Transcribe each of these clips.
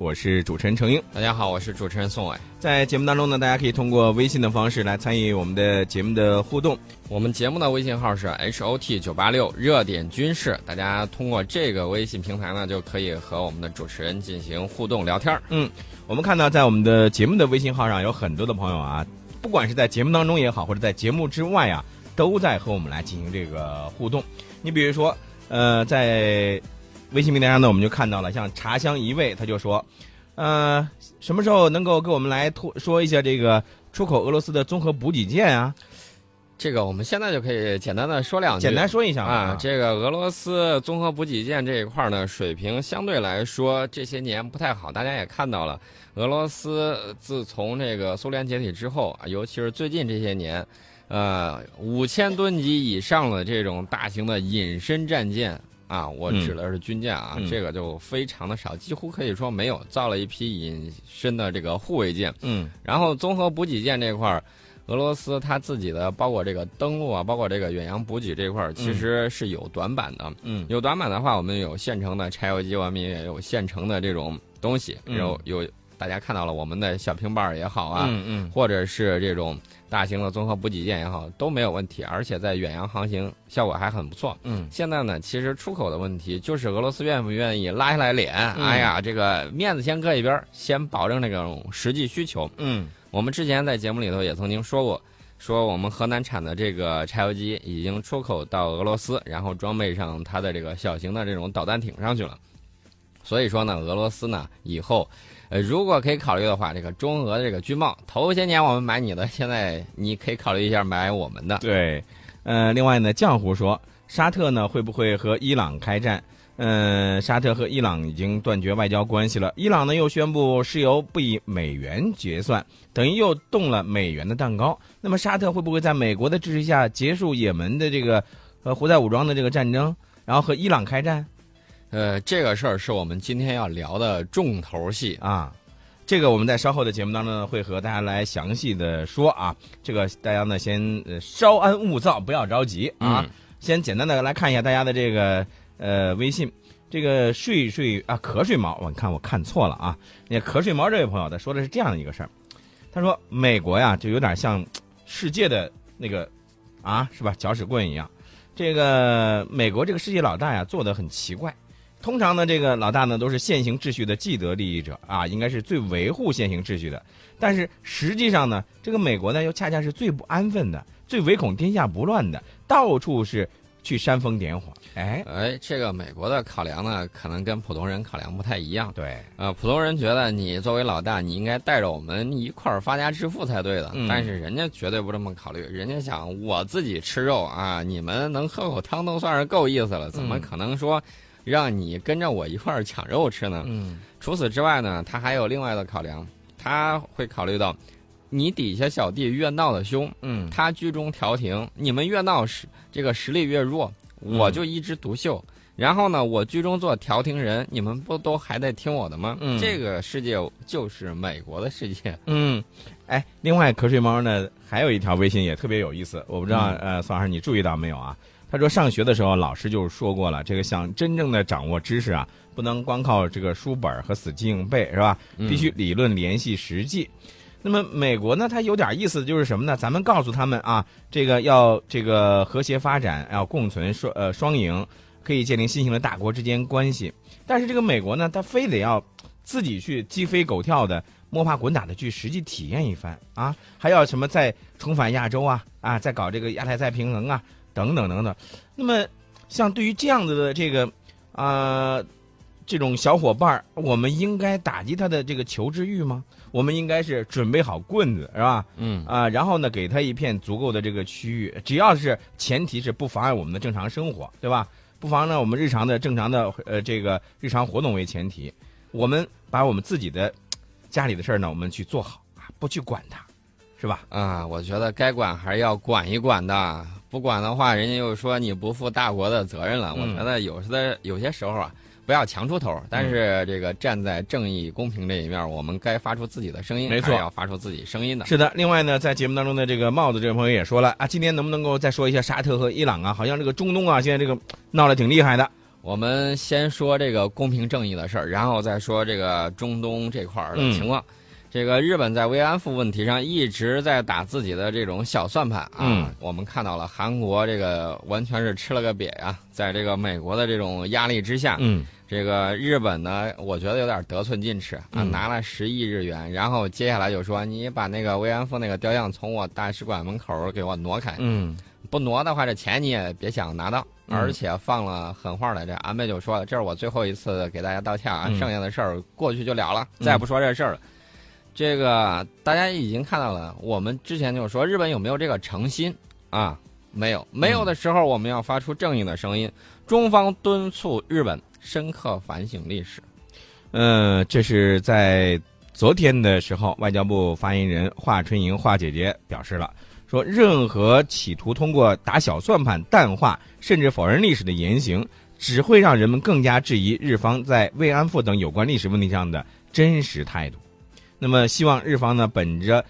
我是主持人程英。大家好，我是主持人宋伟。在节目当中呢，大家可以通过微信的方式来参与我们的节目的互动。我们节目的微信号是 H O T 九八六热点军事，大家通过这个微信平台呢，就可以和我们的主持人进行互动聊天。嗯，我们看到在我们的节目的微信号上有很多的朋友啊，不管是在节目当中也好，或者在节目之外啊，都在和我们来进行这个互动。你比如说，呃，在微信平台上呢，我们就看到了，像茶香一味，他就说，呃，什么时候能够给我们来说一下这个出口俄罗斯的综合补给舰啊？这个我们现在就可以简单的说两句，简单说一下啊。这个俄罗斯综合补给舰这一块呢，水平相对来说这些年不太好。大家也看到了，俄罗斯自从这个苏联解体之后啊，尤其是最近这些年，呃，五千吨级以上的这种大型的隐身战舰啊，我指的是军舰啊，这个就非常的少，几乎可以说没有。造了一批隐身的这个护卫舰，嗯，然后综合补给舰这块儿。俄罗斯它自己的包括这个登陆啊，包括这个远洋补给这块儿，其实是有短板的。嗯，有短板的话，我们有现成的柴油机，我们也有现成的这种东西。有有大家看到了，我们的小平板也好啊，嗯嗯，或者是这种大型的综合补给舰也好，都没有问题，而且在远洋航行效果还很不错。嗯，现在呢，其实出口的问题就是俄罗斯愿不愿意拉下来脸？哎呀，这个面子先搁一边，先保证这种实际需求。嗯。我们之前在节目里头也曾经说过，说我们河南产的这个柴油机已经出口到俄罗斯，然后装备上它的这个小型的这种导弹艇上去了。所以说呢，俄罗斯呢以后，呃，如果可以考虑的话，这个中俄的这个军贸，头些年我们买你的，现在你可以考虑一下买我们的。对，呃，另外呢，浆糊说，沙特呢会不会和伊朗开战？嗯，沙特和伊朗已经断绝外交关系了。伊朗呢又宣布石油不以美元结算，等于又动了美元的蛋糕。那么沙特会不会在美国的支持下结束也门的这个呃胡塞武装的这个战争，然后和伊朗开战？呃，这个事儿是我们今天要聊的重头戏啊。这个我们在稍后的节目当中呢会和大家来详细的说啊。这个大家呢先稍安勿躁，不要着急啊。先简单的来看一下大家的这个。呃，微信这个睡睡啊，瞌睡猫，我看我看错了啊。那瞌睡猫这位朋友，他说的是这样的一个事儿，他说美国呀，就有点像世界的那个啊，是吧？搅屎棍一样。这个美国这个世界老大呀，做的很奇怪。通常呢，这个老大呢都是现行秩序的既得利益者啊，应该是最维护现行秩序的。但是实际上呢，这个美国呢又恰恰是最不安分的，最唯恐天下不乱的，到处是。去煽风点火，哎哎，这个美国的考量呢，可能跟普通人考量不太一样。对，呃，普通人觉得你作为老大，你应该带着我们一块儿发家致富才对的。但是人家绝对不这么考虑，人家想我自己吃肉啊，你们能喝口汤都算是够意思了，怎么可能说让你跟着我一块儿抢肉吃呢？嗯。除此之外呢，他还有另外的考量，他会考虑到。你底下小弟越闹得凶，嗯，他居中调停，你们越闹实这个实力越弱，我就一枝独秀。然后呢，我居中做调停人，你们不都还得听我的吗？嗯，这个世界就是美国的世界。嗯，哎，另外瞌睡猫呢还有一条微信也特别有意思，我不知道呃，宋老师你注意到没有啊？他说上学的时候老师就说过了，这个想真正的掌握知识啊，不能光靠这个书本和死记硬背是吧？必须理论联系实际。那么美国呢，它有点意思，就是什么呢？咱们告诉他们啊，这个要这个和谐发展，要共存双呃双赢，可以建立新型的大国之间关系。但是这个美国呢，它非得要自己去鸡飞狗跳的摸爬滚打的去实际体验一番啊，还要什么再重返亚洲啊啊，再搞这个亚太再平衡啊等等等等。那么像对于这样子的这个啊。这种小伙伴我们应该打击他的这个求知欲吗？我们应该是准备好棍子，是吧？嗯啊，然后呢，给他一片足够的这个区域，只要是前提是不妨碍我们的正常生活，对吧？不妨呢，我们日常的正常的呃这个日常活动为前提，我们把我们自己的家里的事儿呢，我们去做好啊，不去管它，是吧？啊，我觉得该管还是要管一管的，不管的话，人家又说你不负大国的责任了。我觉得有时的有些时候啊。不要强出头，但是这个站在正义公平这一面，我们该发出自己的声音，没错，要发出自己声音的。是的，另外呢，在节目当中的这个帽子这位朋友也说了啊，今天能不能够再说一下沙特和伊朗啊？好像这个中东啊，现在这个闹得挺厉害的。我们先说这个公平正义的事儿，然后再说这个中东这块儿的情况。这个日本在慰安妇问题上一直在打自己的这种小算盘啊。嗯我们看到了韩国这个完全是吃了个瘪呀、在这个美国的这种压力之下，嗯这个日本呢，我觉得有点得寸进尺啊，嗯拿了十亿日元，然后接下来就说你把那个慰安妇那个雕像从我大使馆门口给我挪开，嗯不挪的话，这钱你也别想拿到，嗯而且放了狠话来着。安倍就说了，这是我最后一次给大家道歉啊，嗯剩下的事儿过去就了了，嗯再也不说这事儿了。这个大家已经看到了，我们之前就说日本有没有这个诚心啊？没有，没有的时候我们要发出正义的声音。中方敦促日本深刻反省历史。呃，这是在昨天的时候，外交部发言人华春莹华姐姐表示了，说任何企图通过打小算盘、淡化甚至否认历史的言行，只会让人们更加质疑日方在慰安妇等有关历史问题上的真实态度。那么，希望日方呢，本着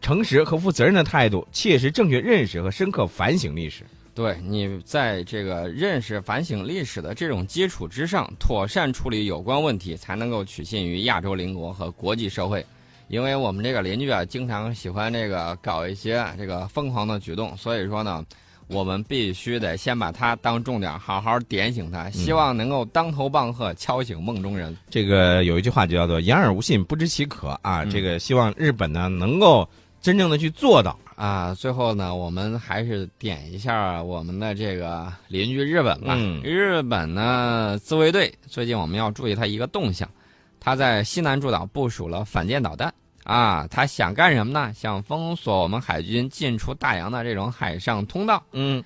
诚实和负责任的态度，切实正确认识和深刻反省历史。对你在这个认识、反省历史的这种基础之上，妥善处理有关问题，才能够取信于亚洲邻国和国际社会。因为我们这个邻居啊，经常喜欢这个搞一些这个疯狂的举动，所以说呢，我们必须得先把他当重点，好好点醒他，希望能够当头棒喝，敲醒梦中人。这个有一句话就叫做“言而无信，不知其可”啊。嗯这个希望日本呢能够真正的去做到。啊，最后呢，我们还是点一下我们的这个邻居日本吧。嗯日本呢，自卫队最近我们要注意它一个动向，它在西南诸岛部署了反舰导弹啊，他想干什么呢？想封锁我们海军进出大洋的这种海上通道。嗯，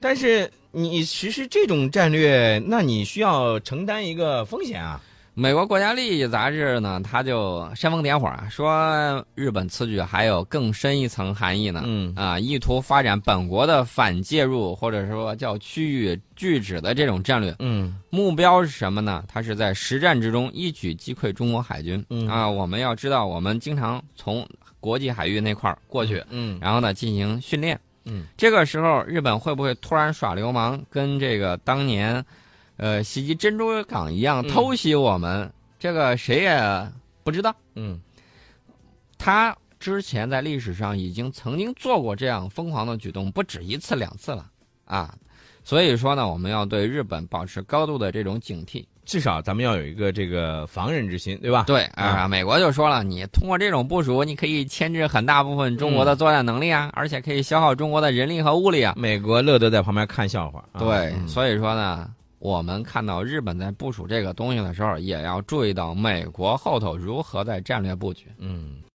但是你实施这种战略，那你需要承担一个风险啊。美国国家利益杂志呢，它就煽风点火啊，说日本此举还有更深一层含义呢。嗯啊，意图发展本国的反介入或者说叫区域拒止的这种战略，嗯目标是什么呢？它是在实战之中一举击溃中国海军。嗯啊，我们要知道，我们经常从国际海域那块儿过去，嗯然后呢进行训练。嗯，这个时候日本会不会突然耍流氓，跟这个当年，呃袭击珍珠港一样嗯偷袭我们？这个谁也不知道。嗯他之前在历史上已经曾经做过这样疯狂的举动，不止一次两次了啊。所以说呢，我们要对日本保持高度的这种警惕。至少咱们要有一个这个防人之心，对吧？对啊，美国就说了，你通过这种部署，你可以牵制很大部分中国的作战能力啊，而且可以消耗中国的人力和物力啊。美国乐得在旁边看笑话。啊对，嗯所以说呢，我们看到日本在部署这个东西的时候，也要注意到美国后头如何在战略布局。嗯。